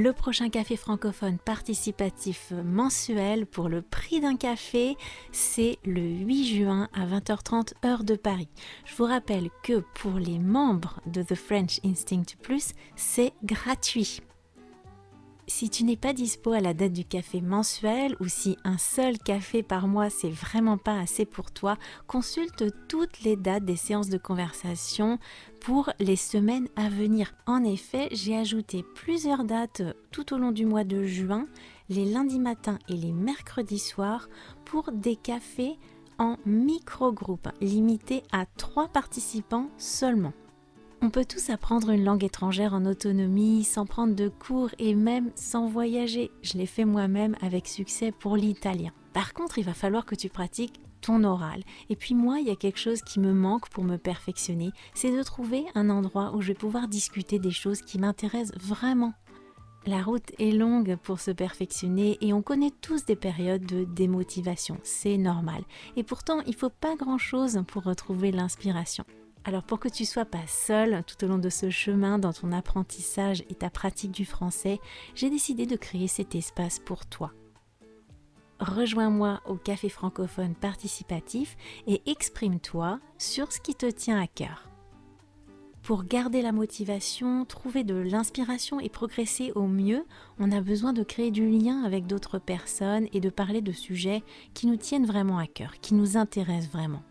Le prochain café francophone participatif mensuel pour le prix d'un café, c'est le 8 juin à 20h30 heure de Paris. Je vous rappelle que pour les membres de The French Instinct Plus, c'est gratuit. Si tu n'es pas dispo à la date du café mensuel ou si un seul café par mois c'est vraiment pas assez pour toi, consulte toutes les dates des séances de conversation pour les semaines à venir. En effet, j'ai ajouté plusieurs dates tout au long du mois de juin, les lundis matins et les mercredis soirs pour des cafés en micro-groupe, limités à trois participants seulement. On peut tous apprendre une langue étrangère en autonomie, sans prendre de cours et même sans voyager. Je l'ai fait moi-même avec succès pour l'italien. Par contre, il va falloir que tu pratiques ton oral. Et puis moi, il y a quelque chose qui me manque pour me perfectionner, c'est de trouver un endroit où je vais pouvoir discuter des choses qui m'intéressent vraiment. La route est longue pour se perfectionner et on connaît tous des périodes de démotivation, c'est normal. Et pourtant, il faut pas grand-chose pour retrouver l'inspiration. Alors pour que tu sois pas seul tout au long de ce chemin dans ton apprentissage et ta pratique du français, j'ai décidé de créer cet espace pour toi. Rejoins-moi au café francophone participatif et exprime-toi sur ce qui te tient à cœur. Pour garder la motivation, trouver de l'inspiration et progresser au mieux, on a besoin de créer du lien avec d'autres personnes et de parler de sujets qui nous tiennent vraiment à cœur, qui nous intéressent vraiment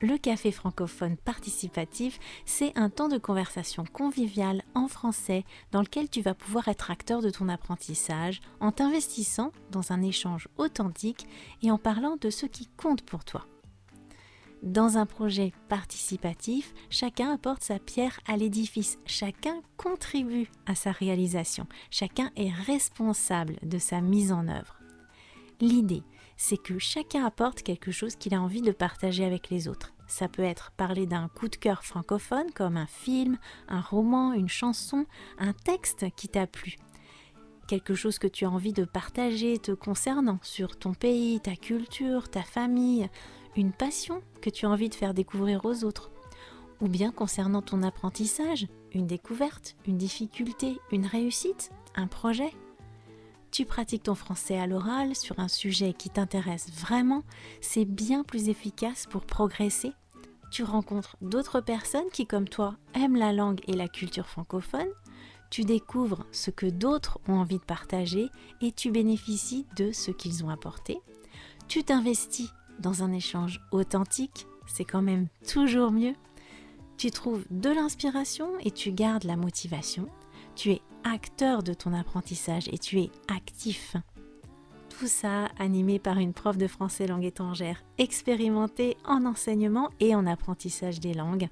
le café francophone participatif, c'est un temps de conversation convivial en français dans lequel tu vas pouvoir être acteur de ton apprentissage en t'investissant dans un échange authentique et en parlant de ce qui compte pour toi. Dans un projet participatif, chacun apporte sa pierre à l'édifice, chacun contribue à sa réalisation, chacun est responsable de sa mise en œuvre. L'idée, c'est que chacun apporte quelque chose qu'il a envie de partager avec les autres. Ça peut être parler d'un coup de cœur francophone comme un film, un roman, une chanson, un texte qui t'a plu. Quelque chose que tu as envie de partager te concernant sur ton pays, ta culture, ta famille, une passion que tu as envie de faire découvrir aux autres. Ou bien concernant ton apprentissage, une découverte, une difficulté, une réussite, un projet, tu pratiques ton français à l'oral sur un sujet qui t'intéresse vraiment, c'est bien plus efficace pour progresser. Tu rencontres d'autres personnes qui, comme toi, aiment la langue et la culture francophone. Tu découvres ce que d'autres ont envie de partager et tu bénéficies de ce qu'ils ont apporté. Tu t'investis dans un échange authentique, c'est quand même toujours mieux. Tu trouves de l'inspiration et tu gardes la motivation. Tu es acteur de ton apprentissage et tu es actif. Tout ça animé par une prof de français langue étrangère expérimentée en enseignement et en apprentissage des langues,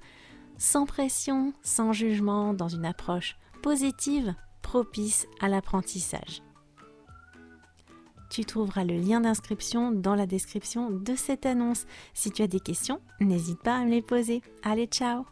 sans pression, sans jugement, dans une approche positive, propice à l'apprentissage. Tu trouveras le lien d'inscription dans la description de cette annonce. Si tu as des questions, n'hésite pas à me les poser. Allez, ciao